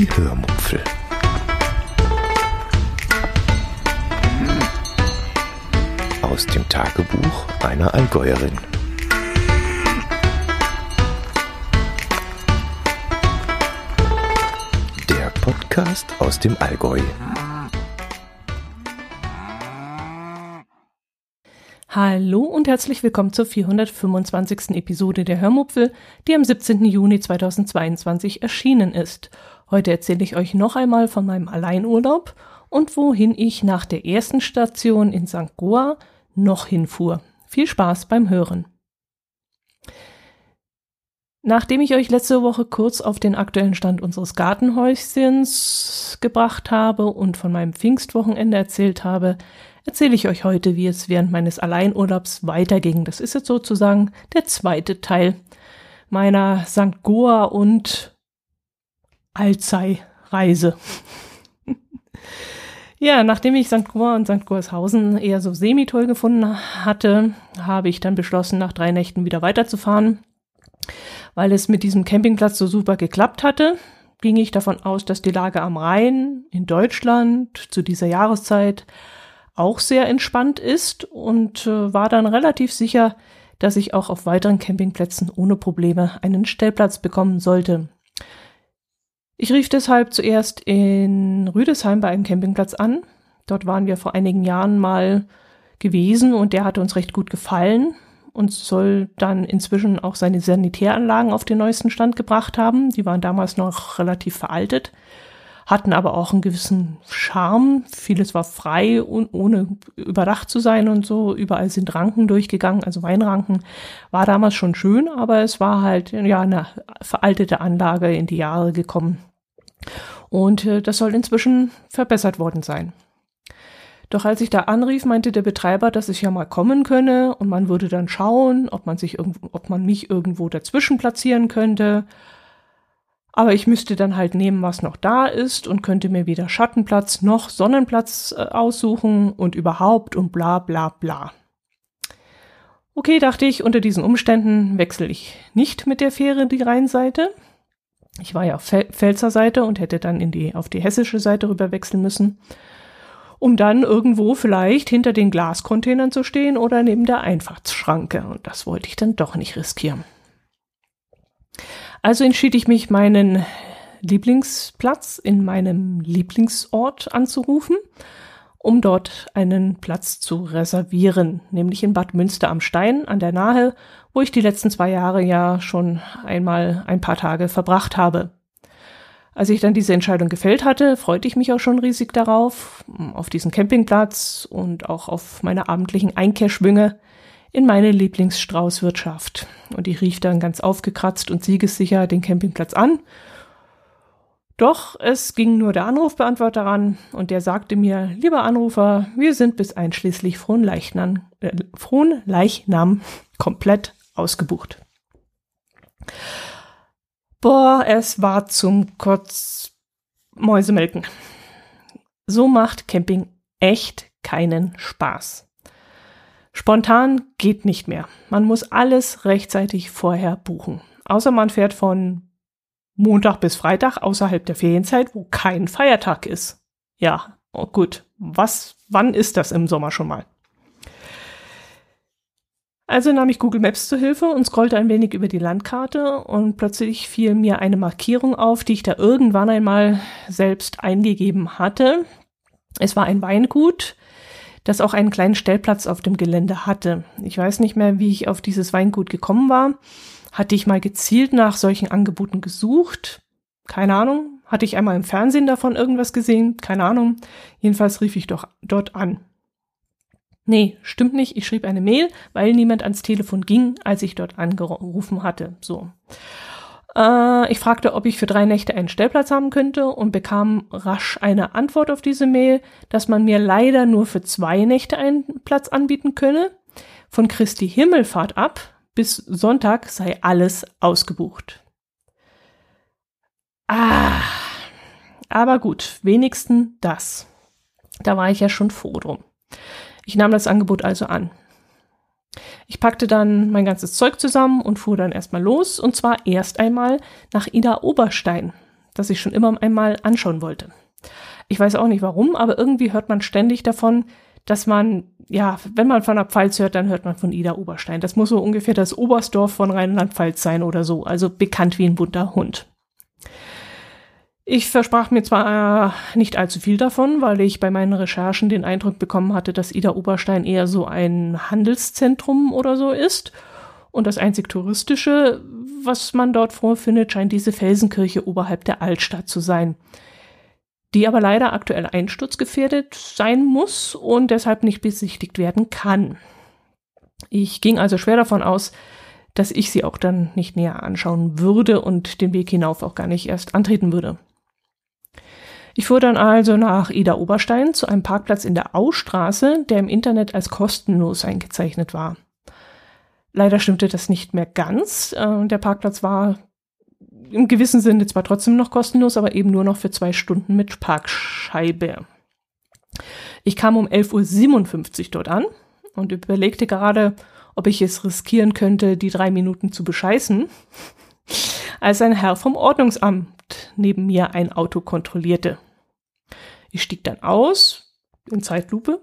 Die Hörmupfel. Aus dem Tagebuch einer Allgäuerin. Der Podcast aus dem Allgäu. Hallo und herzlich willkommen zur 425. Episode der Hörmupfel, die am 17. Juni 2022 erschienen ist. Heute erzähle ich euch noch einmal von meinem Alleinurlaub und wohin ich nach der ersten Station in St. Goa noch hinfuhr. Viel Spaß beim Hören. Nachdem ich euch letzte Woche kurz auf den aktuellen Stand unseres Gartenhäuschens gebracht habe und von meinem Pfingstwochenende erzählt habe, erzähle ich euch heute, wie es während meines Alleinurlaubs weiterging. Das ist jetzt sozusagen der zweite Teil meiner St. Goa und Alzey-Reise. ja, nachdem ich St. Goa und St. Goarshausen eher so semi-toll gefunden hatte, habe ich dann beschlossen, nach drei Nächten wieder weiterzufahren. Weil es mit diesem Campingplatz so super geklappt hatte, ging ich davon aus, dass die Lage am Rhein in Deutschland zu dieser Jahreszeit auch sehr entspannt ist und äh, war dann relativ sicher, dass ich auch auf weiteren Campingplätzen ohne Probleme einen Stellplatz bekommen sollte. Ich rief deshalb zuerst in Rüdesheim bei einem Campingplatz an. Dort waren wir vor einigen Jahren mal gewesen und der hatte uns recht gut gefallen und soll dann inzwischen auch seine Sanitäranlagen auf den neuesten Stand gebracht haben. Die waren damals noch relativ veraltet hatten aber auch einen gewissen Charme. Vieles war frei und ohne überdacht zu sein und so. Überall sind Ranken durchgegangen, also Weinranken. War damals schon schön, aber es war halt ja eine veraltete Anlage in die Jahre gekommen. Und äh, das soll inzwischen verbessert worden sein. Doch als ich da anrief, meinte der Betreiber, dass ich ja mal kommen könne und man würde dann schauen, ob man sich irgendwo, ob man mich irgendwo dazwischen platzieren könnte aber ich müsste dann halt nehmen, was noch da ist und könnte mir weder Schattenplatz noch Sonnenplatz äh, aussuchen und überhaupt und bla bla bla. Okay, dachte ich, unter diesen Umständen wechsle ich nicht mit der Fähre die Rheinseite. Ich war ja auf Pfälzer Seite und hätte dann in die, auf die hessische Seite rüber wechseln müssen, um dann irgendwo vielleicht hinter den Glascontainern zu stehen oder neben der Einfahrtsschranke. Und das wollte ich dann doch nicht riskieren. Also entschied ich mich, meinen Lieblingsplatz in meinem Lieblingsort anzurufen, um dort einen Platz zu reservieren, nämlich in Bad Münster am Stein an der Nahe, wo ich die letzten zwei Jahre ja schon einmal ein paar Tage verbracht habe. Als ich dann diese Entscheidung gefällt hatte, freute ich mich auch schon riesig darauf, auf diesen Campingplatz und auch auf meine abendlichen Einkehrschwünge, in meine Lieblingsstraußwirtschaft. Und ich rief dann ganz aufgekratzt und siegessicher den Campingplatz an. Doch es ging nur der Anrufbeantworter ran und der sagte mir, lieber Anrufer, wir sind bis einschließlich Fronleichnam, äh, Fronleichnam komplett ausgebucht. Boah, es war zum Kotzmäusemelken. So macht Camping echt keinen Spaß. Spontan geht nicht mehr. Man muss alles rechtzeitig vorher buchen. Außer man fährt von Montag bis Freitag außerhalb der Ferienzeit, wo kein Feiertag ist. Ja, oh gut. Was, wann ist das im Sommer schon mal? Also nahm ich Google Maps zu Hilfe und scrollte ein wenig über die Landkarte und plötzlich fiel mir eine Markierung auf, die ich da irgendwann einmal selbst eingegeben hatte. Es war ein Weingut, das auch einen kleinen Stellplatz auf dem Gelände hatte. Ich weiß nicht mehr, wie ich auf dieses Weingut gekommen war. Hatte ich mal gezielt nach solchen Angeboten gesucht? Keine Ahnung. Hatte ich einmal im Fernsehen davon irgendwas gesehen? Keine Ahnung. Jedenfalls rief ich doch dort an. Nee, stimmt nicht. Ich schrieb eine Mail, weil niemand ans Telefon ging, als ich dort angerufen hatte. So. Äh, ich fragte, ob ich für drei Nächte einen Stellplatz haben könnte und bekam rasch eine Antwort auf diese Mail, dass man mir leider nur für zwei Nächte einen Platz anbieten könne. Von Christi Himmelfahrt ab bis Sonntag sei alles ausgebucht. Ah, aber gut, wenigstens das. Da war ich ja schon froh drum. Ich nahm das Angebot also an. Ich packte dann mein ganzes Zeug zusammen und fuhr dann erstmal los, und zwar erst einmal nach Ida Oberstein. das ich schon immer einmal anschauen wollte. Ich weiß auch nicht warum, aber irgendwie hört man ständig davon, dass man, ja, wenn man von der Pfalz hört, dann hört man von Ida Oberstein. Das muss so ungefähr das Oberstdorf von Rheinland-Pfalz sein oder so, also bekannt wie ein bunter Hund. Ich versprach mir zwar nicht allzu viel davon, weil ich bei meinen Recherchen den Eindruck bekommen hatte, dass Ida Oberstein eher so ein Handelszentrum oder so ist. Und das einzig touristische, was man dort vorfindet, scheint diese Felsenkirche oberhalb der Altstadt zu sein, die aber leider aktuell einsturzgefährdet sein muss und deshalb nicht besichtigt werden kann. Ich ging also schwer davon aus, dass ich sie auch dann nicht näher anschauen würde und den Weg hinauf auch gar nicht erst antreten würde. Ich fuhr dann also nach Ida Oberstein zu einem Parkplatz in der Austraße, der im Internet als kostenlos eingezeichnet war. Leider stimmte das nicht mehr ganz. Äh, der Parkplatz war im gewissen Sinne zwar trotzdem noch kostenlos, aber eben nur noch für zwei Stunden mit Parkscheibe. Ich kam um 11.57 Uhr dort an und überlegte gerade, ob ich es riskieren könnte, die drei Minuten zu bescheißen, als ein Herr vom Ordnungsamt neben mir ein Auto kontrollierte. Ich stieg dann aus, in Zeitlupe,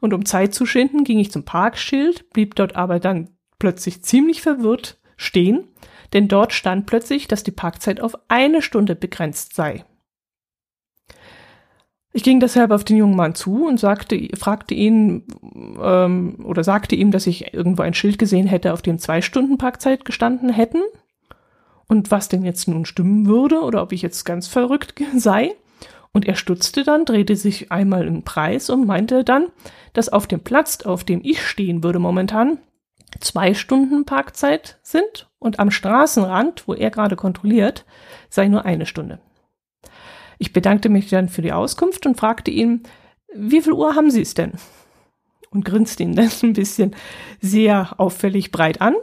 und um Zeit zu schinden, ging ich zum Parkschild, blieb dort aber dann plötzlich ziemlich verwirrt stehen, denn dort stand plötzlich, dass die Parkzeit auf eine Stunde begrenzt sei. Ich ging deshalb auf den jungen Mann zu und sagte, fragte ihn ähm, oder sagte ihm, dass ich irgendwo ein Schild gesehen hätte, auf dem zwei Stunden Parkzeit gestanden hätten und was denn jetzt nun stimmen würde oder ob ich jetzt ganz verrückt sei. Und er stutzte dann, drehte sich einmal im Preis und meinte dann, dass auf dem Platz, auf dem ich stehen würde momentan, zwei Stunden Parkzeit sind und am Straßenrand, wo er gerade kontrolliert, sei nur eine Stunde. Ich bedankte mich dann für die Auskunft und fragte ihn, wie viel Uhr haben Sie es denn? Und grinste ihn dann ein bisschen sehr auffällig breit an.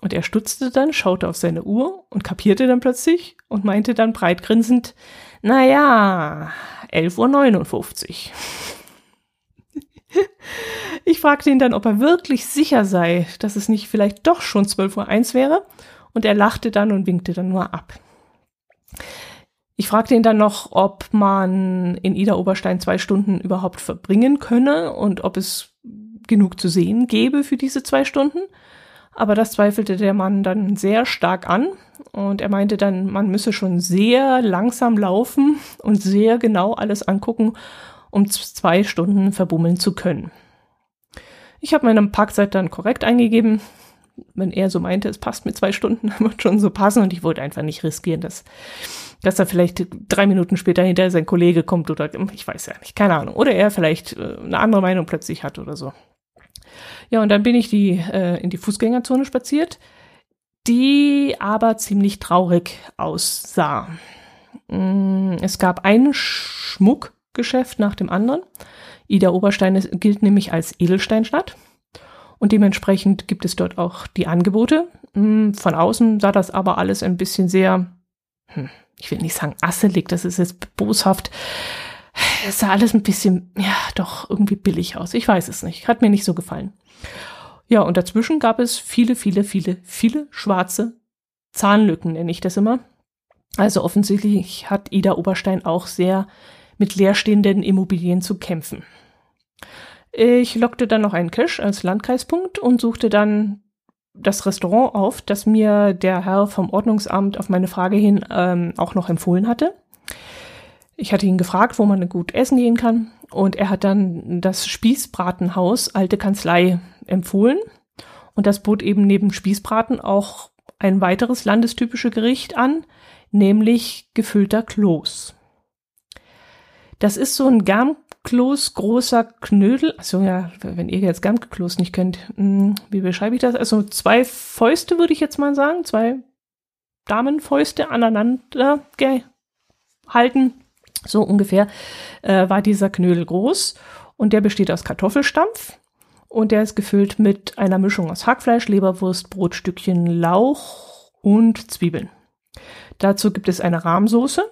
Und er stutzte dann, schaute auf seine Uhr und kapierte dann plötzlich und meinte dann breit grinsend, naja, 11.59 Uhr. Ich fragte ihn dann, ob er wirklich sicher sei, dass es nicht vielleicht doch schon 12.01 Uhr wäre, und er lachte dann und winkte dann nur ab. Ich fragte ihn dann noch, ob man in Ida Oberstein zwei Stunden überhaupt verbringen könne und ob es genug zu sehen gäbe für diese zwei Stunden. Aber das zweifelte der Mann dann sehr stark an und er meinte dann, man müsse schon sehr langsam laufen und sehr genau alles angucken, um zwei Stunden verbummeln zu können. Ich habe meine Parkzeit dann korrekt eingegeben. Wenn er so meinte, es passt mit zwei Stunden, wird schon so passen und ich wollte einfach nicht riskieren, dass, dass er vielleicht drei Minuten später hinter sein Kollege kommt oder ich weiß ja nicht, keine Ahnung. Oder er vielleicht äh, eine andere Meinung plötzlich hat oder so. Ja, und dann bin ich die, äh, in die Fußgängerzone spaziert, die aber ziemlich traurig aussah. Mm, es gab ein Schmuckgeschäft nach dem anderen. Ida Oberstein gilt nämlich als Edelsteinstadt. Und dementsprechend gibt es dort auch die Angebote. Mm, von außen sah das aber alles ein bisschen sehr, hm, ich will nicht sagen asselig, das ist jetzt boshaft. Es sah alles ein bisschen, ja, doch irgendwie billig aus. Ich weiß es nicht. Hat mir nicht so gefallen. Ja, und dazwischen gab es viele, viele, viele, viele schwarze Zahnlücken, nenne ich das immer. Also offensichtlich hat Ida Oberstein auch sehr mit leerstehenden Immobilien zu kämpfen. Ich lockte dann noch einen Cash als Landkreispunkt und suchte dann das Restaurant auf, das mir der Herr vom Ordnungsamt auf meine Frage hin ähm, auch noch empfohlen hatte. Ich hatte ihn gefragt, wo man gut essen gehen kann. Und er hat dann das Spießbratenhaus Alte Kanzlei empfohlen. Und das bot eben neben Spießbraten auch ein weiteres landestypische Gericht an, nämlich gefüllter Kloß. Das ist so ein Garmkloß, großer Knödel. Also ja, wenn ihr jetzt Garmkloß nicht kennt, hm, wie beschreibe ich das? Also zwei Fäuste würde ich jetzt mal sagen, zwei Damenfäuste aneinander gehalten so ungefähr äh, war dieser Knödel groß und der besteht aus Kartoffelstampf und der ist gefüllt mit einer Mischung aus Hackfleisch, Leberwurst, Brotstückchen, Lauch und Zwiebeln. Dazu gibt es eine Rahmsoße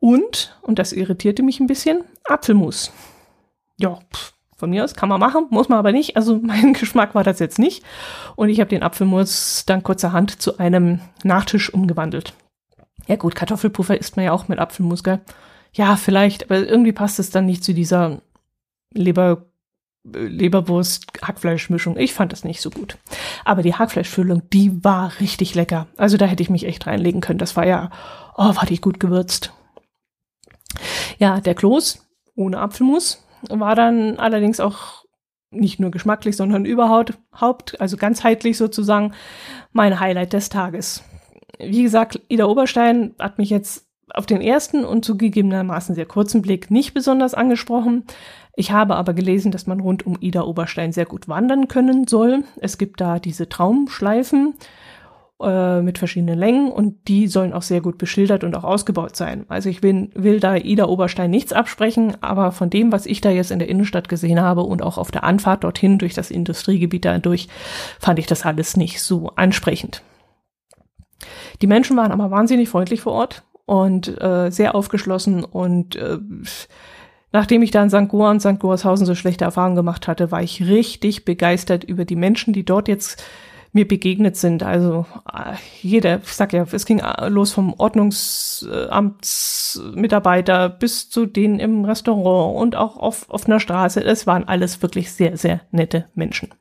und, und das irritierte mich ein bisschen, Apfelmus. Ja, pff, von mir aus kann man machen, muss man aber nicht. Also mein Geschmack war das jetzt nicht. Und ich habe den Apfelmus dann kurzerhand zu einem Nachtisch umgewandelt. Ja gut, Kartoffelpuffer isst man ja auch mit Apfelmus, gell? Ja, vielleicht, aber irgendwie passt es dann nicht zu dieser Leber, Leberwurst-Hackfleischmischung. Ich fand das nicht so gut. Aber die Hackfleischfüllung, die war richtig lecker. Also da hätte ich mich echt reinlegen können. Das war ja, oh, war die gut gewürzt. Ja, der Kloß ohne Apfelmus war dann allerdings auch nicht nur geschmacklich, sondern überhaupt, also ganzheitlich sozusagen, mein Highlight des Tages. Wie gesagt, Ida Oberstein hat mich jetzt auf den ersten und zugegebenermaßen sehr kurzen Blick nicht besonders angesprochen. Ich habe aber gelesen, dass man rund um Ida Oberstein sehr gut wandern können soll. Es gibt da diese Traumschleifen äh, mit verschiedenen Längen und die sollen auch sehr gut beschildert und auch ausgebaut sein. Also ich will, will da Ida Oberstein nichts absprechen, aber von dem, was ich da jetzt in der Innenstadt gesehen habe und auch auf der Anfahrt dorthin durch das Industriegebiet dadurch, fand ich das alles nicht so ansprechend. Die Menschen waren aber wahnsinnig freundlich vor Ort und äh, sehr aufgeschlossen und äh, Nachdem ich da in St. Goa und St. Goarshausen so schlechte Erfahrungen gemacht hatte, war ich richtig begeistert über die Menschen, die dort jetzt mir begegnet sind. Also äh, jeder, ich sag ja, es ging äh, los vom Ordnungsamtsmitarbeiter bis zu denen im Restaurant und auch auf offener Straße. Es waren alles wirklich sehr, sehr nette Menschen.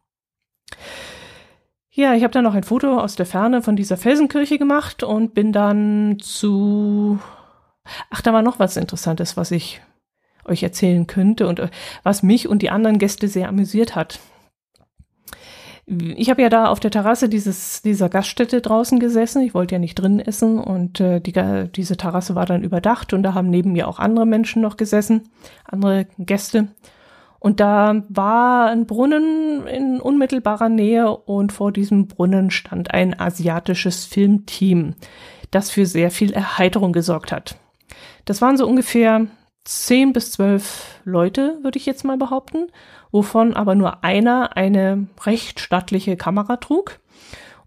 Ja, ich habe dann noch ein Foto aus der Ferne von dieser Felsenkirche gemacht und bin dann zu. Ach, da war noch was Interessantes, was ich euch erzählen könnte und äh, was mich und die anderen Gäste sehr amüsiert hat. Ich habe ja da auf der Terrasse dieses, dieser Gaststätte draußen gesessen. Ich wollte ja nicht drin essen und äh, die, diese Terrasse war dann überdacht und da haben neben mir auch andere Menschen noch gesessen, andere Gäste. Und da war ein Brunnen in unmittelbarer Nähe und vor diesem Brunnen stand ein asiatisches Filmteam, das für sehr viel Erheiterung gesorgt hat. Das waren so ungefähr zehn bis zwölf Leute, würde ich jetzt mal behaupten, wovon aber nur einer eine recht stattliche Kamera trug.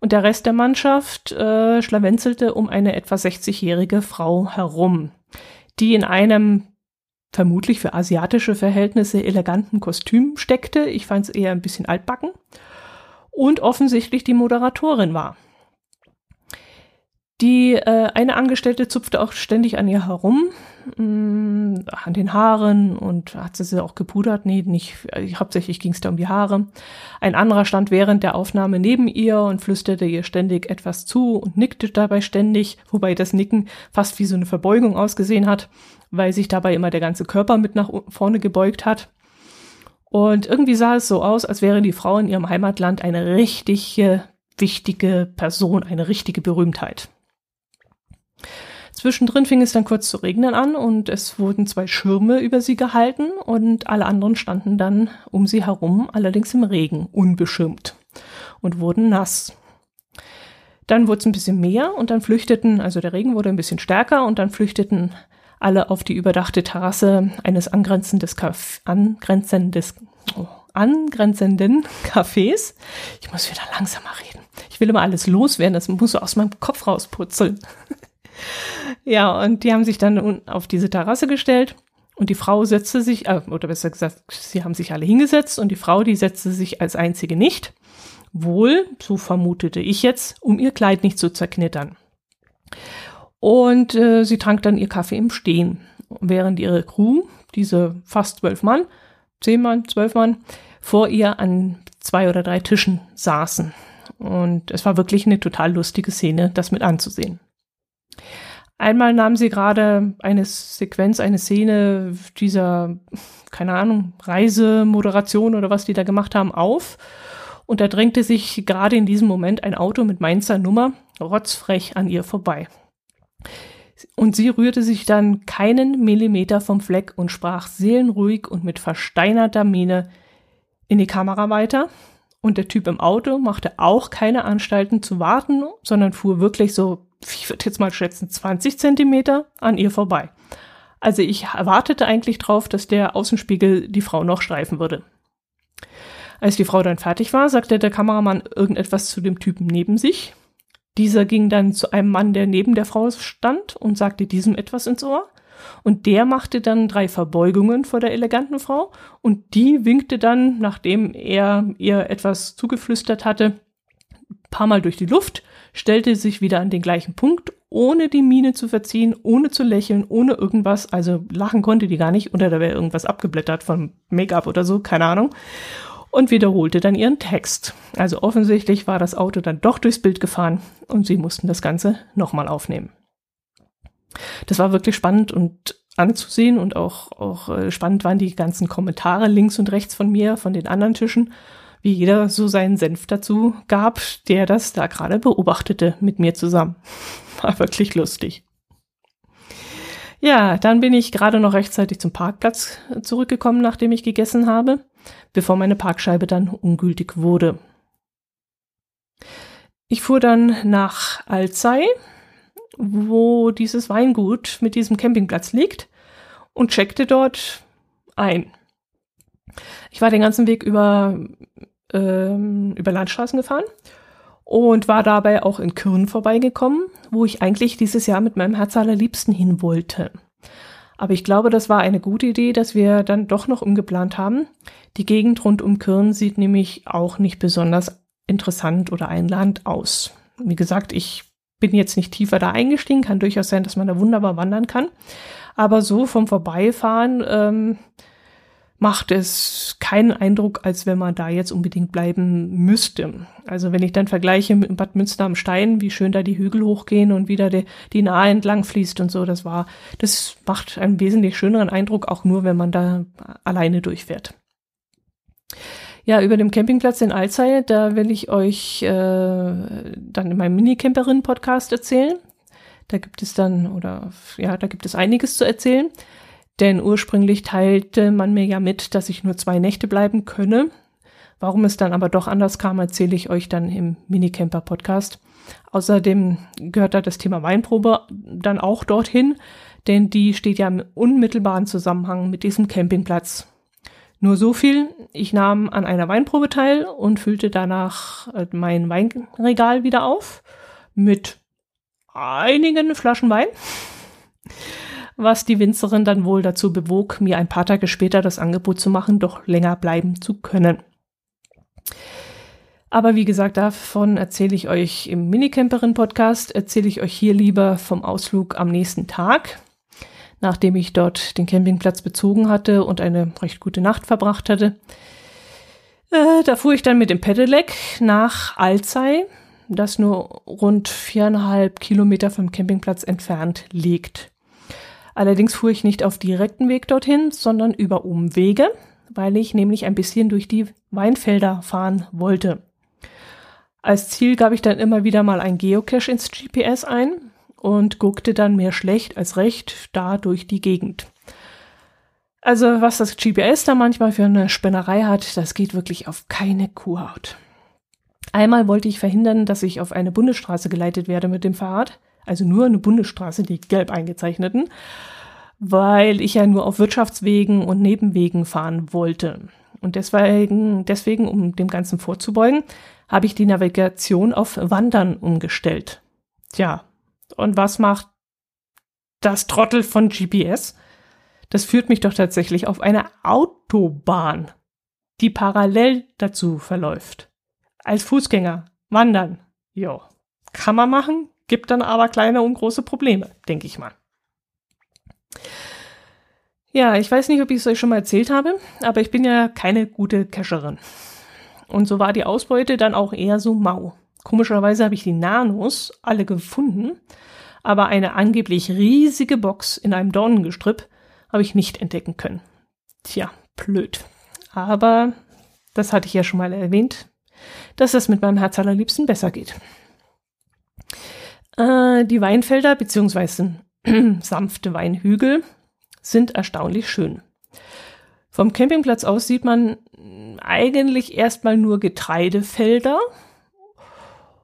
Und der Rest der Mannschaft äh, schlawenzelte um eine etwa 60-jährige Frau herum, die in einem vermutlich für asiatische Verhältnisse eleganten Kostüm steckte. Ich fand es eher ein bisschen altbacken. Und offensichtlich die Moderatorin war. Die äh, eine Angestellte zupfte auch ständig an ihr herum, mh, mm, an den Haaren und hat sie sie auch gepudert? Nee, nicht. Äh, hauptsächlich ging es da um die Haare. Ein anderer stand während der Aufnahme neben ihr und flüsterte ihr ständig etwas zu und nickte dabei ständig, wobei das Nicken fast wie so eine Verbeugung ausgesehen hat, weil sich dabei immer der ganze Körper mit nach vorne gebeugt hat. Und irgendwie sah es so aus, als wäre die Frau in ihrem Heimatland eine richtige wichtige Person, eine richtige Berühmtheit. Zwischendrin fing es dann kurz zu regnen an und es wurden zwei Schirme über sie gehalten und alle anderen standen dann um sie herum, allerdings im Regen, unbeschirmt und wurden nass. Dann wurde es ein bisschen mehr und dann flüchteten, also der Regen wurde ein bisschen stärker und dann flüchteten alle auf die überdachte Terrasse eines angrenzendes Caf angrenzendes, oh, angrenzenden Cafés. Ich muss wieder langsamer reden. Ich will immer alles loswerden, das muss so aus meinem Kopf rausputzeln. ja, und die haben sich dann auf diese Terrasse gestellt und die Frau setzte sich, äh, oder besser gesagt, sie haben sich alle hingesetzt und die Frau, die setzte sich als einzige nicht. Wohl, so vermutete ich jetzt, um ihr Kleid nicht zu zerknittern. Und äh, sie trank dann ihr Kaffee im Stehen, während ihre Crew, diese fast zwölf Mann, zehn Mann, zwölf Mann, vor ihr an zwei oder drei Tischen saßen. Und es war wirklich eine total lustige Szene, das mit anzusehen. Einmal nahm sie gerade eine Sequenz, eine Szene dieser, keine Ahnung, Reisemoderation oder was die da gemacht haben, auf. Und da drängte sich gerade in diesem Moment ein Auto mit Mainzer Nummer rotzfrech an ihr vorbei. Und sie rührte sich dann keinen Millimeter vom Fleck und sprach seelenruhig und mit versteinerter Miene in die Kamera weiter. Und der Typ im Auto machte auch keine Anstalten zu warten, sondern fuhr wirklich so ich würde jetzt mal schätzen, 20 Zentimeter an ihr vorbei. Also ich erwartete eigentlich drauf, dass der Außenspiegel die Frau noch streifen würde. Als die Frau dann fertig war, sagte der Kameramann irgendetwas zu dem Typen neben sich. Dieser ging dann zu einem Mann, der neben der Frau stand und sagte diesem etwas ins Ohr. Und der machte dann drei Verbeugungen vor der eleganten Frau und die winkte dann, nachdem er ihr etwas zugeflüstert hatte, paar Mal durch die Luft stellte sich wieder an den gleichen Punkt ohne die Miene zu verziehen, ohne zu lächeln, ohne irgendwas. Also lachen konnte die gar nicht oder da wäre irgendwas abgeblättert von Make-up oder so, keine Ahnung. Und wiederholte dann ihren Text. Also offensichtlich war das Auto dann doch durchs Bild gefahren und sie mussten das Ganze nochmal aufnehmen. Das war wirklich spannend und anzusehen und auch, auch äh, spannend waren die ganzen Kommentare links und rechts von mir, von den anderen Tischen, wie jeder so seinen Senf dazu gab, der das da gerade beobachtete mit mir zusammen. War wirklich lustig. Ja, dann bin ich gerade noch rechtzeitig zum Parkplatz zurückgekommen, nachdem ich gegessen habe, bevor meine Parkscheibe dann ungültig wurde. Ich fuhr dann nach Alzey, wo dieses Weingut mit diesem Campingplatz liegt und checkte dort ein. Ich war den ganzen Weg über, ähm, über Landstraßen gefahren und war dabei auch in Kürn vorbeigekommen, wo ich eigentlich dieses Jahr mit meinem Herz allerliebsten hin wollte. Aber ich glaube, das war eine gute Idee, dass wir dann doch noch umgeplant haben. Die Gegend rund um Kürn sieht nämlich auch nicht besonders interessant oder einladend aus. Wie gesagt, ich bin jetzt nicht tiefer da eingestiegen, kann durchaus sein, dass man da wunderbar wandern kann. Aber so vom Vorbeifahren ähm, macht es keinen Eindruck, als wenn man da jetzt unbedingt bleiben müsste. Also wenn ich dann vergleiche mit Bad Münster am Stein, wie schön da die Hügel hochgehen und wieder die, die Nahe entlang fließt und so, das war, das macht einen wesentlich schöneren Eindruck, auch nur wenn man da alleine durchfährt. Ja, über dem Campingplatz in Alzey, da will ich euch äh, dann in meinem Minicamperin-Podcast erzählen. Da gibt es dann, oder ja, da gibt es einiges zu erzählen. Denn ursprünglich teilte man mir ja mit, dass ich nur zwei Nächte bleiben könne. Warum es dann aber doch anders kam, erzähle ich euch dann im Minicamper-Podcast. Außerdem gehört da das Thema Weinprobe dann auch dorthin, denn die steht ja im unmittelbaren Zusammenhang mit diesem Campingplatz. Nur so viel, ich nahm an einer Weinprobe teil und füllte danach äh, mein Weinregal wieder auf mit einigen Flaschen Wein, was die Winzerin dann wohl dazu bewog, mir ein paar Tage später das Angebot zu machen, doch länger bleiben zu können. Aber wie gesagt, davon erzähle ich euch im Minicamperin-Podcast, erzähle ich euch hier lieber vom Ausflug am nächsten Tag nachdem ich dort den Campingplatz bezogen hatte und eine recht gute Nacht verbracht hatte. Äh, da fuhr ich dann mit dem Pedelec nach Alzey, das nur rund viereinhalb Kilometer vom Campingplatz entfernt liegt. Allerdings fuhr ich nicht auf direkten Weg dorthin, sondern über Umwege, weil ich nämlich ein bisschen durch die Weinfelder fahren wollte. Als Ziel gab ich dann immer wieder mal ein Geocache ins GPS ein, und guckte dann mehr schlecht als recht da durch die Gegend. Also was das GPS da manchmal für eine Spinnerei hat, das geht wirklich auf keine Kuhhaut. Einmal wollte ich verhindern, dass ich auf eine Bundesstraße geleitet werde mit dem Fahrrad, also nur eine Bundesstraße, die gelb eingezeichneten, weil ich ja nur auf Wirtschaftswegen und Nebenwegen fahren wollte. Und deswegen, deswegen, um dem Ganzen vorzubeugen, habe ich die Navigation auf Wandern umgestellt. Tja, und was macht das Trottel von GPS? Das führt mich doch tatsächlich auf eine Autobahn, die parallel dazu verläuft. Als Fußgänger, wandern. Jo, kann man machen, gibt dann aber kleine und große Probleme, denke ich mal. Ja, ich weiß nicht, ob ich es euch schon mal erzählt habe, aber ich bin ja keine gute Cacherin. Und so war die Ausbeute dann auch eher so mau. Komischerweise habe ich die Nanos alle gefunden, aber eine angeblich riesige Box in einem Dornengestrüpp habe ich nicht entdecken können. Tja, blöd. Aber das hatte ich ja schon mal erwähnt, dass es mit meinem Herz allerliebsten besser geht. Äh, die Weinfelder bzw. sanfte Weinhügel sind erstaunlich schön. Vom Campingplatz aus sieht man eigentlich erstmal nur Getreidefelder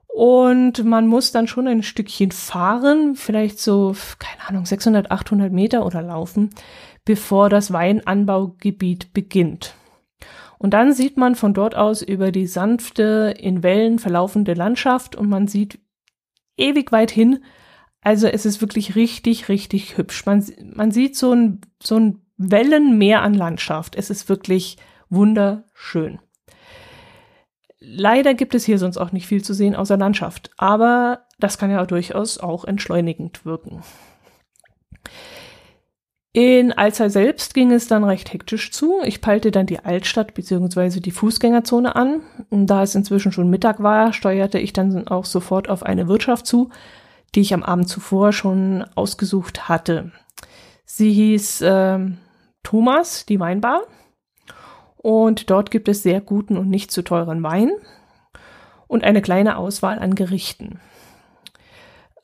und man muss dann schon ein Stückchen fahren, vielleicht so, keine Ahnung, 600, 800 Meter oder laufen, bevor das Weinanbaugebiet beginnt. Und dann sieht man von dort aus über die sanfte, in Wellen verlaufende Landschaft und man sieht ewig weit hin. Also es ist wirklich richtig, richtig hübsch. Man, man sieht so ein, so ein Wellenmeer an Landschaft. Es ist wirklich wunderschön. Leider gibt es hier sonst auch nicht viel zu sehen außer Landschaft, aber das kann ja durchaus auch entschleunigend wirken. In Alzey selbst ging es dann recht hektisch zu. Ich peilte dann die Altstadt bzw. die Fußgängerzone an. Da es inzwischen schon Mittag war, steuerte ich dann auch sofort auf eine Wirtschaft zu, die ich am Abend zuvor schon ausgesucht hatte. Sie hieß äh, Thomas, die Weinbar. Und dort gibt es sehr guten und nicht zu teuren Wein und eine kleine Auswahl an Gerichten.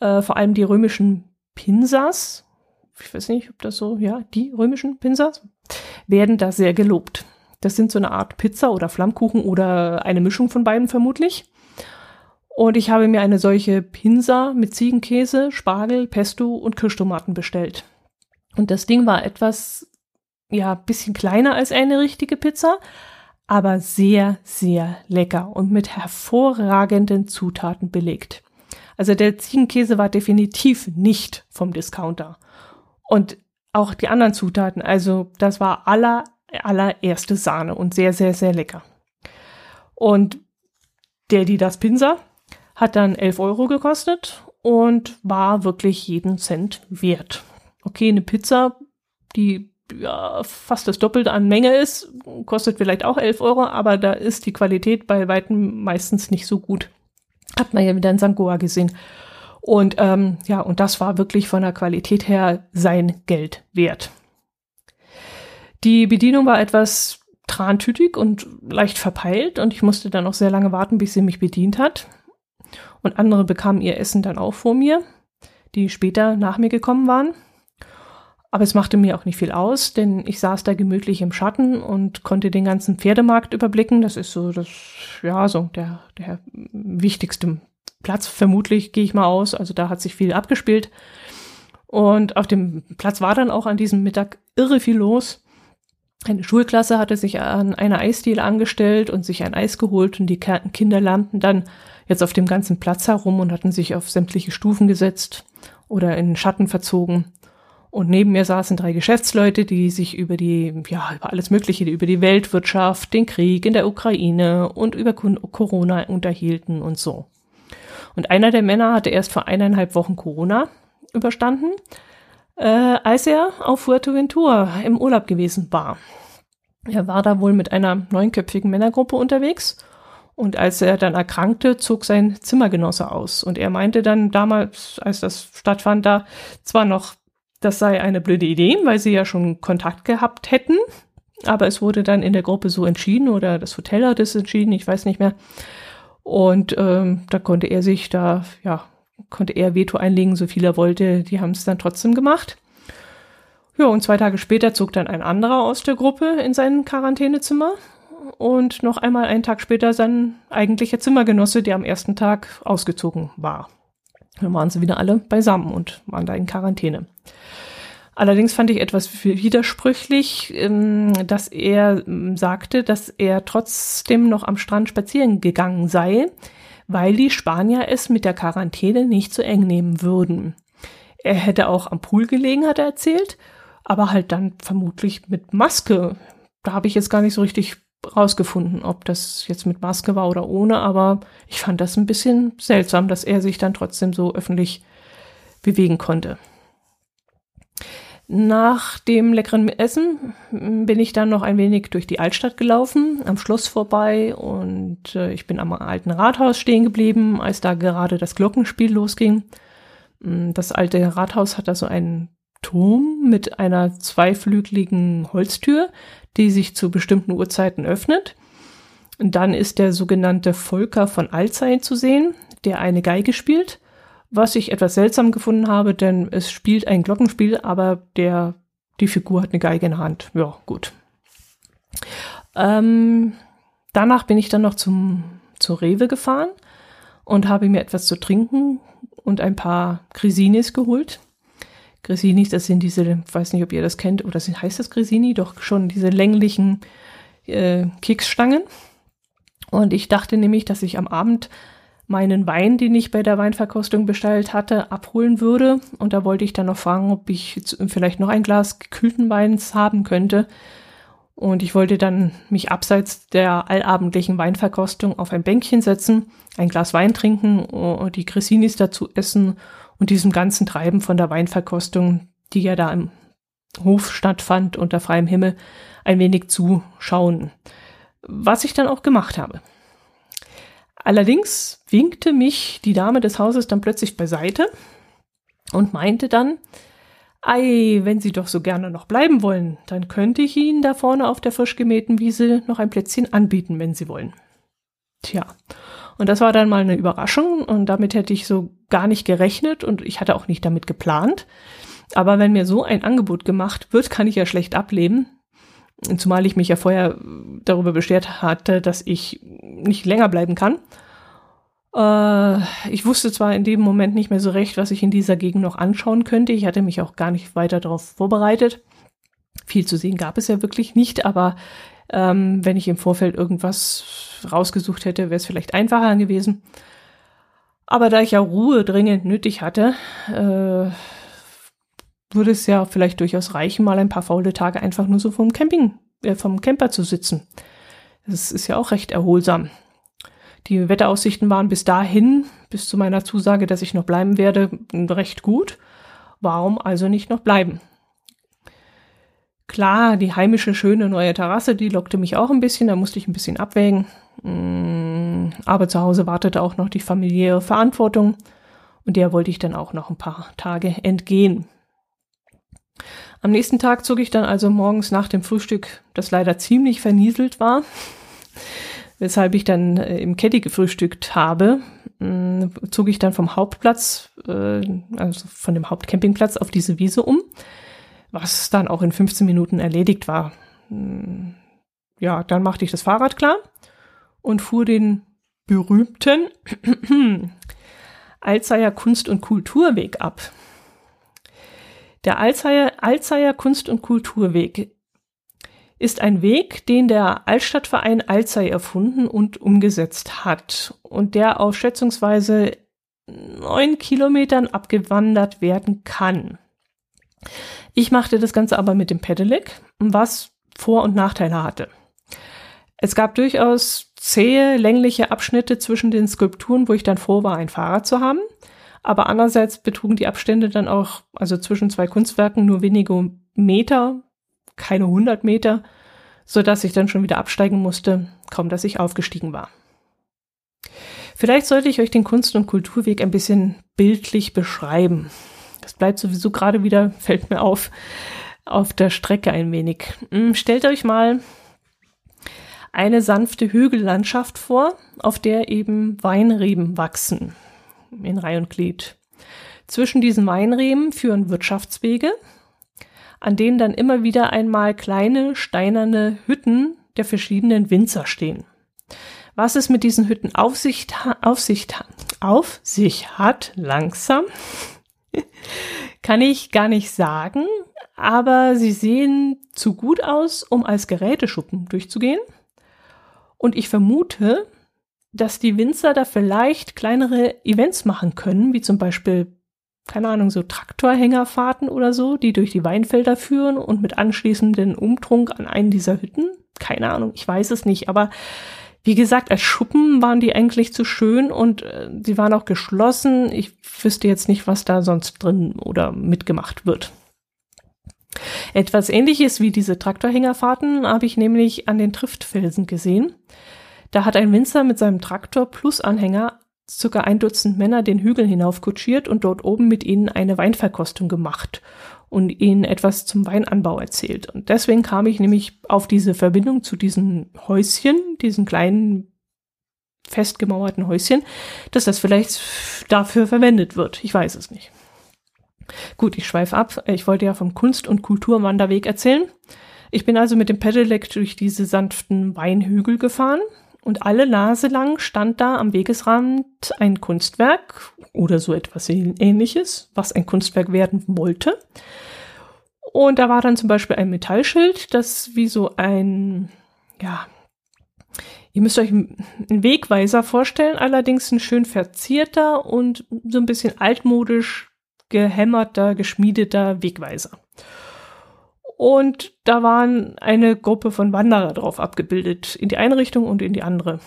Äh, vor allem die römischen Pinsas ich weiß nicht, ob das so, ja, die römischen Pinsas, werden da sehr gelobt. Das sind so eine Art Pizza oder Flammkuchen oder eine Mischung von beiden vermutlich. Und ich habe mir eine solche Pinsa mit Ziegenkäse, Spargel, Pesto und Kirschtomaten bestellt. Und das Ding war etwas, ja, bisschen kleiner als eine richtige Pizza, aber sehr, sehr lecker und mit hervorragenden Zutaten belegt. Also der Ziegenkäse war definitiv nicht vom Discounter. Und auch die anderen Zutaten, also das war aller, allererste Sahne und sehr, sehr, sehr lecker. Und der, die das Pinsa, hat dann 11 Euro gekostet und war wirklich jeden Cent wert. Okay, eine Pizza, die ja, fast das Doppelte an Menge ist, kostet vielleicht auch 11 Euro, aber da ist die Qualität bei weitem meistens nicht so gut. Hat man ja wieder in St. Goa gesehen. Und ähm, ja, und das war wirklich von der Qualität her sein Geld wert. Die Bedienung war etwas trantütig und leicht verpeilt und ich musste dann auch sehr lange warten, bis sie mich bedient hat. Und andere bekamen ihr Essen dann auch vor mir, die später nach mir gekommen waren. Aber es machte mir auch nicht viel aus, denn ich saß da gemütlich im Schatten und konnte den ganzen Pferdemarkt überblicken. Das ist so das, ja, so der, der wichtigste Platz, vermutlich gehe ich mal aus. Also da hat sich viel abgespielt. Und auf dem Platz war dann auch an diesem Mittag irre viel los. Eine Schulklasse hatte sich an einer Eisdiele angestellt und sich ein Eis geholt und die Kinder lernten dann jetzt auf dem ganzen Platz herum und hatten sich auf sämtliche Stufen gesetzt oder in Schatten verzogen. Und neben mir saßen drei Geschäftsleute, die sich über die, ja, über alles Mögliche, über die Weltwirtschaft, den Krieg in der Ukraine und über Corona unterhielten und so. Und einer der Männer hatte erst vor eineinhalb Wochen Corona überstanden, äh, als er auf Fuerteventura im Urlaub gewesen war. Er war da wohl mit einer neunköpfigen Männergruppe unterwegs und als er dann erkrankte, zog sein Zimmergenosse aus. Und er meinte dann damals, als das stattfand, da zwar noch, das sei eine blöde Idee, weil sie ja schon Kontakt gehabt hätten, aber es wurde dann in der Gruppe so entschieden oder das Hotel hat es entschieden, ich weiß nicht mehr, und ähm, da konnte er sich da, ja, konnte er Veto einlegen, so viel er wollte. Die haben es dann trotzdem gemacht. Ja, und zwei Tage später zog dann ein anderer aus der Gruppe in sein Quarantänezimmer und noch einmal einen Tag später sein eigentlicher Zimmergenosse, der am ersten Tag ausgezogen war. Dann waren sie wieder alle beisammen und waren da in Quarantäne. Allerdings fand ich etwas widersprüchlich, ähm, dass er ähm, sagte, dass er trotzdem noch am Strand spazieren gegangen sei, weil die Spanier es mit der Quarantäne nicht so eng nehmen würden. Er hätte auch am Pool gelegen, hat er erzählt, aber halt dann vermutlich mit Maske. Da habe ich jetzt gar nicht so richtig rausgefunden, ob das jetzt mit Maske war oder ohne, aber ich fand das ein bisschen seltsam, dass er sich dann trotzdem so öffentlich bewegen konnte. Nach dem leckeren Essen bin ich dann noch ein wenig durch die Altstadt gelaufen, am Schloss vorbei und äh, ich bin am alten Rathaus stehen geblieben, als da gerade das Glockenspiel losging. Mm, das alte Rathaus hat da so einen Turm mit einer zweiflügeligen Holztür, die sich zu bestimmten Uhrzeiten öffnet. Und dann ist der sogenannte Volker von Alzey zu sehen, der eine Geige spielt was ich etwas seltsam gefunden habe, denn es spielt ein Glockenspiel, aber der, die Figur hat eine Geige in der Hand. Ja, gut. Ähm, danach bin ich dann noch zum, zur Rewe gefahren und habe mir etwas zu trinken und ein paar Grisinis geholt. Grisinis, das sind diese, weiß nicht, ob ihr das kennt, oder heißt das Grisini? Doch schon diese länglichen äh, Keksstangen. Und ich dachte nämlich, dass ich am Abend meinen Wein, den ich bei der Weinverkostung bestellt hatte, abholen würde. Und da wollte ich dann noch fragen, ob ich vielleicht noch ein Glas gekühlten Weins haben könnte. Und ich wollte dann mich abseits der allabendlichen Weinverkostung auf ein Bänkchen setzen, ein Glas Wein trinken, und die Cressinis dazu essen und diesem ganzen Treiben von der Weinverkostung, die ja da im Hof stattfand unter freiem Himmel, ein wenig zuschauen. Was ich dann auch gemacht habe. Allerdings winkte mich die Dame des Hauses dann plötzlich beiseite und meinte dann, Ei, wenn Sie doch so gerne noch bleiben wollen, dann könnte ich Ihnen da vorne auf der frisch gemähten Wiese noch ein Plätzchen anbieten, wenn Sie wollen. Tja, und das war dann mal eine Überraschung und damit hätte ich so gar nicht gerechnet und ich hatte auch nicht damit geplant. Aber wenn mir so ein Angebot gemacht wird, kann ich ja schlecht ablehnen. Zumal ich mich ja vorher darüber beschwert hatte, dass ich nicht länger bleiben kann. Äh, ich wusste zwar in dem Moment nicht mehr so recht, was ich in dieser Gegend noch anschauen könnte. Ich hatte mich auch gar nicht weiter darauf vorbereitet. Viel zu sehen gab es ja wirklich nicht, aber ähm, wenn ich im Vorfeld irgendwas rausgesucht hätte, wäre es vielleicht einfacher gewesen. Aber da ich ja Ruhe dringend nötig hatte, äh, würde es ja vielleicht durchaus reichen, mal ein paar faule Tage einfach nur so vom Camping, äh, vom Camper zu sitzen. Das ist ja auch recht erholsam. Die Wetteraussichten waren bis dahin, bis zu meiner Zusage, dass ich noch bleiben werde, recht gut. Warum also nicht noch bleiben? Klar, die heimische schöne neue Terrasse, die lockte mich auch ein bisschen, da musste ich ein bisschen abwägen. Mm, aber zu Hause wartete auch noch die familiäre Verantwortung und der wollte ich dann auch noch ein paar Tage entgehen. Am nächsten Tag zog ich dann also morgens nach dem Frühstück, das leider ziemlich vernieselt war, weshalb ich dann äh, im Caddy gefrühstückt habe, äh, zog ich dann vom Hauptplatz, äh, also von dem Hauptcampingplatz auf diese Wiese um, was dann auch in 15 Minuten erledigt war. Hm, ja, dann machte ich das Fahrrad klar und fuhr den berühmten Alzheimer Kunst- und Kulturweg ab. Der Alzheimer Kunst- und Kulturweg ist ein Weg, den der Altstadtverein Alzey erfunden und umgesetzt hat und der auf schätzungsweise neun Kilometern abgewandert werden kann. Ich machte das Ganze aber mit dem Pedelec, was Vor- und Nachteile hatte. Es gab durchaus zähe, längliche Abschnitte zwischen den Skulpturen, wo ich dann froh war, ein Fahrrad zu haben. Aber andererseits betrugen die Abstände dann auch, also zwischen zwei Kunstwerken, nur wenige Meter keine 100 Meter, so dass ich dann schon wieder absteigen musste, kaum dass ich aufgestiegen war. Vielleicht sollte ich euch den Kunst- und Kulturweg ein bisschen bildlich beschreiben. Das bleibt sowieso gerade wieder, fällt mir auf, auf der Strecke ein wenig. Hm, stellt euch mal eine sanfte Hügellandschaft vor, auf der eben Weinreben wachsen, in Reihe und Glied. Zwischen diesen Weinreben führen Wirtschaftswege, an denen dann immer wieder einmal kleine steinerne Hütten der verschiedenen Winzer stehen. Was es mit diesen Hütten auf sich, auf sich, auf sich hat, langsam, kann ich gar nicht sagen, aber sie sehen zu gut aus, um als Geräteschuppen durchzugehen. Und ich vermute, dass die Winzer da vielleicht kleinere Events machen können, wie zum Beispiel keine Ahnung, so Traktorhängerfahrten oder so, die durch die Weinfelder führen und mit anschließenden Umtrunk an einen dieser Hütten. Keine Ahnung, ich weiß es nicht, aber wie gesagt, als Schuppen waren die eigentlich zu schön und äh, sie waren auch geschlossen. Ich wüsste jetzt nicht, was da sonst drin oder mitgemacht wird. Etwas ähnliches wie diese Traktorhängerfahrten habe ich nämlich an den Triftfelsen gesehen. Da hat ein Winzer mit seinem Traktor plus Anhänger circa ein Dutzend Männer den Hügel hinaufkutschiert und dort oben mit ihnen eine Weinverkostung gemacht und ihnen etwas zum Weinanbau erzählt. Und deswegen kam ich nämlich auf diese Verbindung zu diesen Häuschen, diesen kleinen festgemauerten Häuschen, dass das vielleicht dafür verwendet wird. Ich weiß es nicht. Gut, ich schweife ab. Ich wollte ja vom Kunst- und Kulturwanderweg erzählen. Ich bin also mit dem Pedelec durch diese sanften Weinhügel gefahren und alle Nase lang stand da am Wegesrand ein Kunstwerk oder so etwas ähnliches, was ein Kunstwerk werden wollte. Und da war dann zum Beispiel ein Metallschild, das wie so ein, ja, ihr müsst euch einen Wegweiser vorstellen, allerdings ein schön verzierter und so ein bisschen altmodisch gehämmerter, geschmiedeter Wegweiser. Und da waren eine Gruppe von Wanderer drauf abgebildet, in die eine Richtung und in die andere.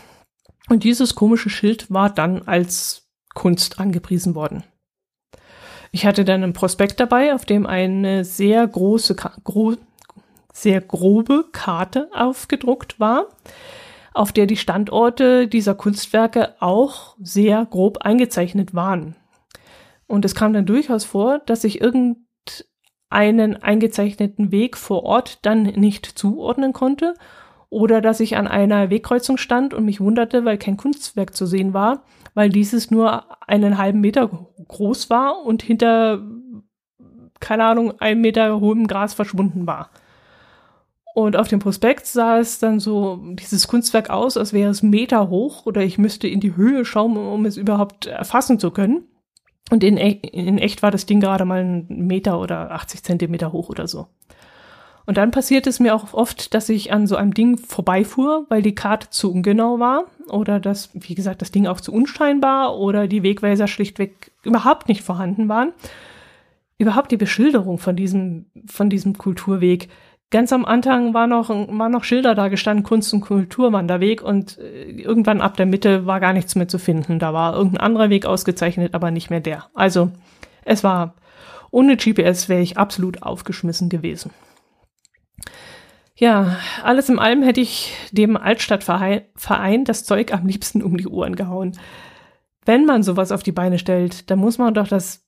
Und dieses komische Schild war dann als Kunst angepriesen worden. Ich hatte dann einen Prospekt dabei, auf dem eine sehr große, gro sehr grobe Karte aufgedruckt war, auf der die Standorte dieser Kunstwerke auch sehr grob eingezeichnet waren. Und es kam dann durchaus vor, dass ich irgendeinen eingezeichneten Weg vor Ort dann nicht zuordnen konnte oder dass ich an einer Wegkreuzung stand und mich wunderte, weil kein Kunstwerk zu sehen war, weil dieses nur einen halben Meter groß war und hinter, keine Ahnung, einem Meter hohem Gras verschwunden war. Und auf dem Prospekt sah es dann so, dieses Kunstwerk aus, als wäre es Meter hoch oder ich müsste in die Höhe schauen, um es überhaupt erfassen zu können. Und in, e in echt war das Ding gerade mal einen Meter oder 80 Zentimeter hoch oder so. Und dann passiert es mir auch oft, dass ich an so einem Ding vorbeifuhr, weil die Karte zu ungenau war oder dass, wie gesagt, das Ding auch zu unscheinbar oder die Wegweiser schlichtweg überhaupt nicht vorhanden waren. Überhaupt die Beschilderung von diesem, von diesem Kulturweg ganz am Anfang war noch, waren noch Schilder da gestanden, Kunst- und Kulturwanderweg und äh, irgendwann ab der Mitte war gar nichts mehr zu finden. Da war irgendein anderer Weg ausgezeichnet, aber nicht mehr der. Also es war, ohne GPS wäre ich absolut aufgeschmissen gewesen. Ja, alles in allem hätte ich dem Altstadtverein das Zeug am liebsten um die Ohren gehauen. Wenn man sowas auf die Beine stellt, dann muss man doch das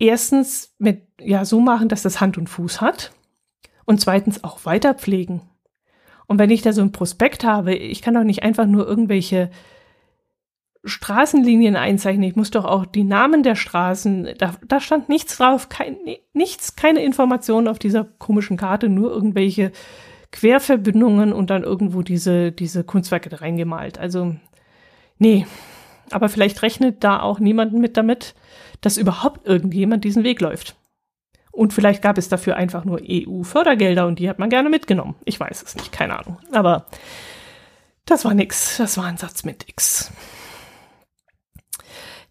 erstens mit, ja, so machen, dass das Hand und Fuß hat und zweitens auch weiter pflegen. Und wenn ich da so ein Prospekt habe, ich kann doch nicht einfach nur irgendwelche Straßenlinien einzeichnen. Ich muss doch auch die Namen der Straßen, da, da stand nichts drauf, kein, nichts, keine Informationen auf dieser komischen Karte, nur irgendwelche Querverbindungen und dann irgendwo diese, diese Kunstwerke reingemalt. Also, nee. Aber vielleicht rechnet da auch niemand mit damit, dass überhaupt irgendjemand diesen Weg läuft. Und vielleicht gab es dafür einfach nur EU-Fördergelder und die hat man gerne mitgenommen. Ich weiß es nicht, keine Ahnung. Aber das war nix. Das war ein Satz mit X.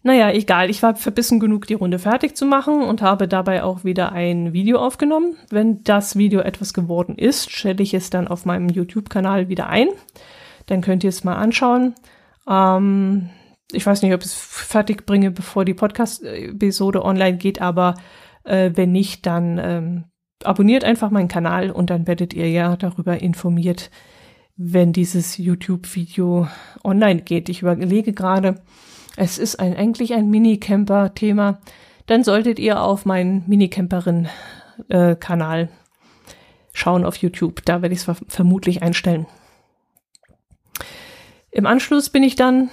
Naja, egal. Ich war verbissen genug, die Runde fertig zu machen und habe dabei auch wieder ein Video aufgenommen. Wenn das Video etwas geworden ist, stelle ich es dann auf meinem YouTube-Kanal wieder ein. Dann könnt ihr es mal anschauen. Ähm, ich weiß nicht, ob ich es fertig bringe, bevor die Podcast-Episode online geht, aber äh, wenn nicht, dann ähm, abonniert einfach meinen Kanal und dann werdet ihr ja darüber informiert, wenn dieses YouTube-Video online geht. Ich überlege gerade, es ist ein, eigentlich ein Minicamper-Thema. Dann solltet ihr auf meinen Minicamperin-Kanal äh, schauen auf YouTube. Da werde ich es vermutlich einstellen. Im Anschluss bin ich dann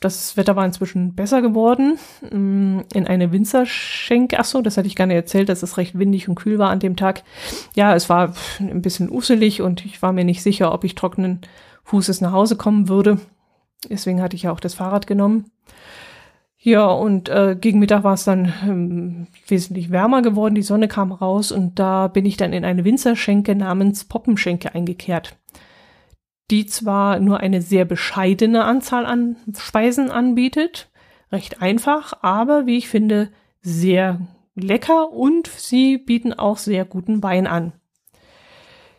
das Wetter war inzwischen besser geworden. Mm, in eine Winzerschenke. Ach so, das hatte ich gar nicht erzählt, dass es recht windig und kühl war an dem Tag. Ja, es war ein bisschen uselig und ich war mir nicht sicher, ob ich trockenen Fußes nach Hause kommen würde. Deswegen hatte ich ja auch das Fahrrad genommen. Ja, und äh, gegen Mittag war es dann ähm, wesentlich wärmer geworden. Die Sonne kam raus und da bin ich dann in eine Winzerschenke namens Poppenschenke eingekehrt die zwar nur eine sehr bescheidene Anzahl an Speisen anbietet, recht einfach, aber wie ich finde, sehr lecker und sie bieten auch sehr guten Wein an.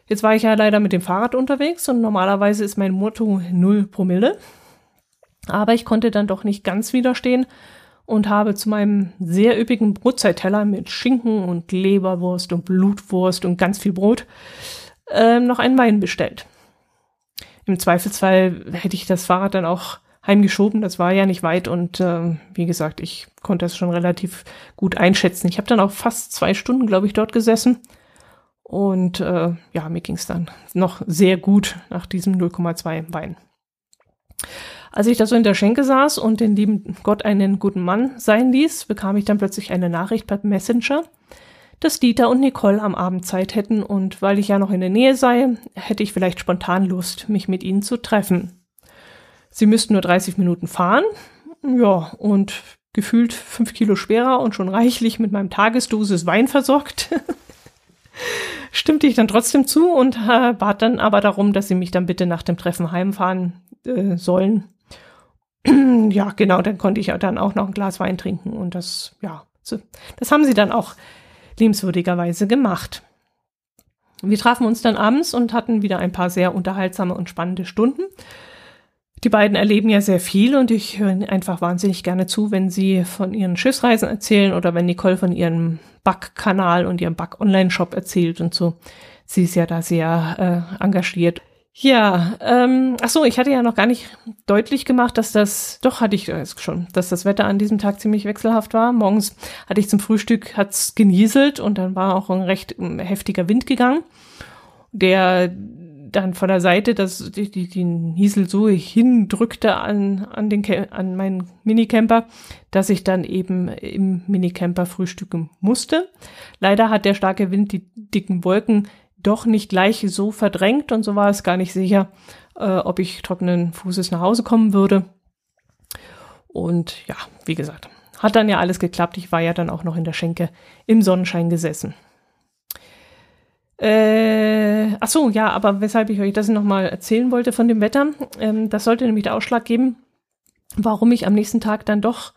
Jetzt war ich ja leider mit dem Fahrrad unterwegs und normalerweise ist mein Motto 0 Promille. Aber ich konnte dann doch nicht ganz widerstehen und habe zu meinem sehr üppigen Brotzeitteller mit Schinken und Leberwurst und Blutwurst und ganz viel Brot äh, noch einen Wein bestellt. Im Zweifelsfall hätte ich das Fahrrad dann auch heimgeschoben. Das war ja nicht weit und äh, wie gesagt, ich konnte das schon relativ gut einschätzen. Ich habe dann auch fast zwei Stunden, glaube ich, dort gesessen. Und äh, ja, mir ging es dann noch sehr gut nach diesem 0,2 Wein. Als ich da so in der Schenke saß und den lieben Gott einen guten Mann sein ließ, bekam ich dann plötzlich eine Nachricht per Messenger, dass Dieter und Nicole am Abend Zeit hätten und weil ich ja noch in der Nähe sei, hätte ich vielleicht spontan Lust, mich mit ihnen zu treffen. Sie müssten nur 30 Minuten fahren, ja, und gefühlt fünf Kilo schwerer und schon reichlich mit meinem Tagesdosis Wein versorgt. Stimmte ich dann trotzdem zu und äh, bat dann aber darum, dass sie mich dann bitte nach dem Treffen heimfahren äh, sollen. ja, genau, dann konnte ich dann auch noch ein Glas Wein trinken und das, ja, so, das haben sie dann auch liebenswürdigerweise gemacht. Wir trafen uns dann abends und hatten wieder ein paar sehr unterhaltsame und spannende Stunden. Die beiden erleben ja sehr viel und ich höre einfach wahnsinnig gerne zu, wenn sie von ihren Schiffsreisen erzählen oder wenn Nicole von ihrem Backkanal und ihrem Back-Online-Shop erzählt und so. Sie ist ja da sehr äh, engagiert. Ja, ähm, ach so, ich hatte ja noch gar nicht deutlich gemacht, dass das, doch hatte ich es schon, dass das Wetter an diesem Tag ziemlich wechselhaft war. Morgens hatte ich zum Frühstück, hat's genieselt und dann war auch ein recht ähm, heftiger Wind gegangen, der dann von der Seite das, die, die, den Hiesel so hindrückte an, an, den, an meinen Minicamper, dass ich dann eben im Minicamper frühstücken musste. Leider hat der starke Wind die dicken Wolken doch nicht gleich so verdrängt und so war es gar nicht sicher, äh, ob ich trockenen Fußes nach Hause kommen würde. Und ja, wie gesagt, hat dann ja alles geklappt. Ich war ja dann auch noch in der Schenke im Sonnenschein gesessen. Äh, ach so, ja, aber weshalb ich euch das nochmal erzählen wollte von dem Wetter, ähm, das sollte nämlich der Ausschlag geben, warum ich am nächsten Tag dann doch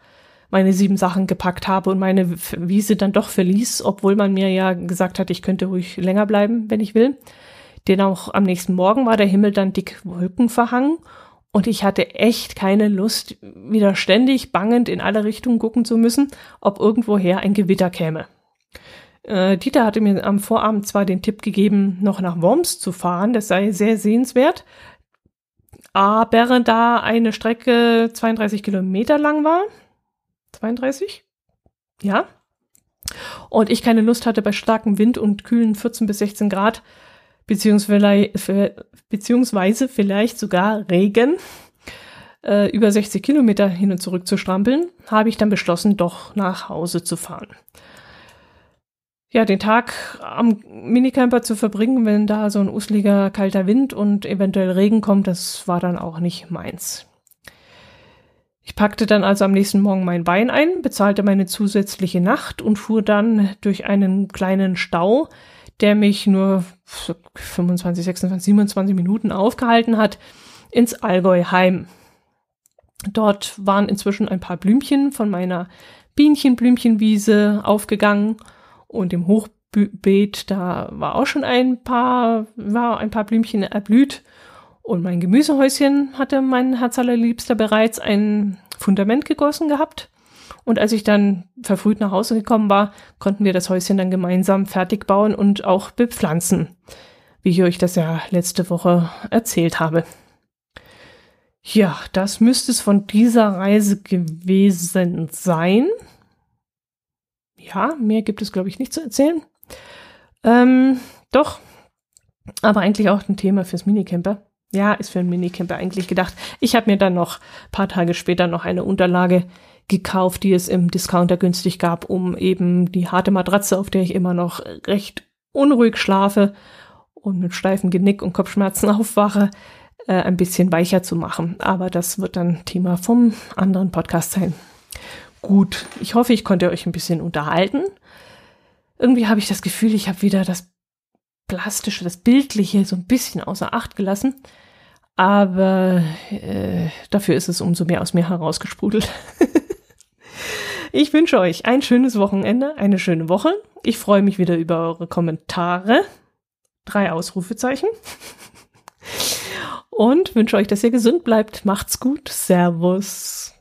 meine sieben Sachen gepackt habe und meine Wiese dann doch verließ, obwohl man mir ja gesagt hat, ich könnte ruhig länger bleiben, wenn ich will. Denn auch am nächsten Morgen war der Himmel dann dick wolkenverhangen und ich hatte echt keine Lust, wieder ständig bangend in alle Richtungen gucken zu müssen, ob irgendwoher ein Gewitter käme. Äh, Dieter hatte mir am Vorabend zwar den Tipp gegeben, noch nach Worms zu fahren, das sei sehr sehenswert, aber da eine Strecke 32 Kilometer lang war, 32? Ja. Und ich keine Lust hatte bei starkem Wind und kühlen 14 bis 16 Grad, beziehungsweise, vielleicht sogar Regen, äh, über 60 Kilometer hin und zurück zu strampeln, habe ich dann beschlossen, doch nach Hause zu fahren. Ja, den Tag am Minicamper zu verbringen, wenn da so ein usliger, kalter Wind und eventuell Regen kommt, das war dann auch nicht meins. Ich packte dann also am nächsten Morgen mein Bein ein, bezahlte meine zusätzliche Nacht und fuhr dann durch einen kleinen Stau, der mich nur 25, 26, 27 Minuten aufgehalten hat, ins Allgäu heim. Dort waren inzwischen ein paar Blümchen von meiner Bienchenblümchenwiese aufgegangen und im Hochbeet, da war auch schon ein paar, war ein paar Blümchen erblüht und mein Gemüsehäuschen hatte mein Herz allerliebster bereits ein Fundament gegossen gehabt. Und als ich dann verfrüht nach Hause gekommen war, konnten wir das Häuschen dann gemeinsam fertig bauen und auch bepflanzen, wie ich euch das ja letzte Woche erzählt habe. Ja, das müsste es von dieser Reise gewesen sein. Ja, mehr gibt es, glaube ich, nicht zu erzählen. Ähm, doch, aber eigentlich auch ein Thema fürs Minicamper. Ja, ist für einen Minicamper eigentlich gedacht. Ich habe mir dann noch paar Tage später noch eine Unterlage gekauft, die es im Discounter günstig gab, um eben die harte Matratze, auf der ich immer noch recht unruhig schlafe und mit steifen Genick und Kopfschmerzen aufwache, äh, ein bisschen weicher zu machen. Aber das wird dann Thema vom anderen Podcast sein. Gut, ich hoffe, ich konnte euch ein bisschen unterhalten. Irgendwie habe ich das Gefühl, ich habe wieder das Plastische, das Bildliche so ein bisschen außer Acht gelassen. Aber äh, dafür ist es umso mehr aus mir herausgesprudelt. ich wünsche euch ein schönes Wochenende, eine schöne Woche. Ich freue mich wieder über eure Kommentare. Drei Ausrufezeichen. Und wünsche euch, dass ihr gesund bleibt. Macht's gut. Servus.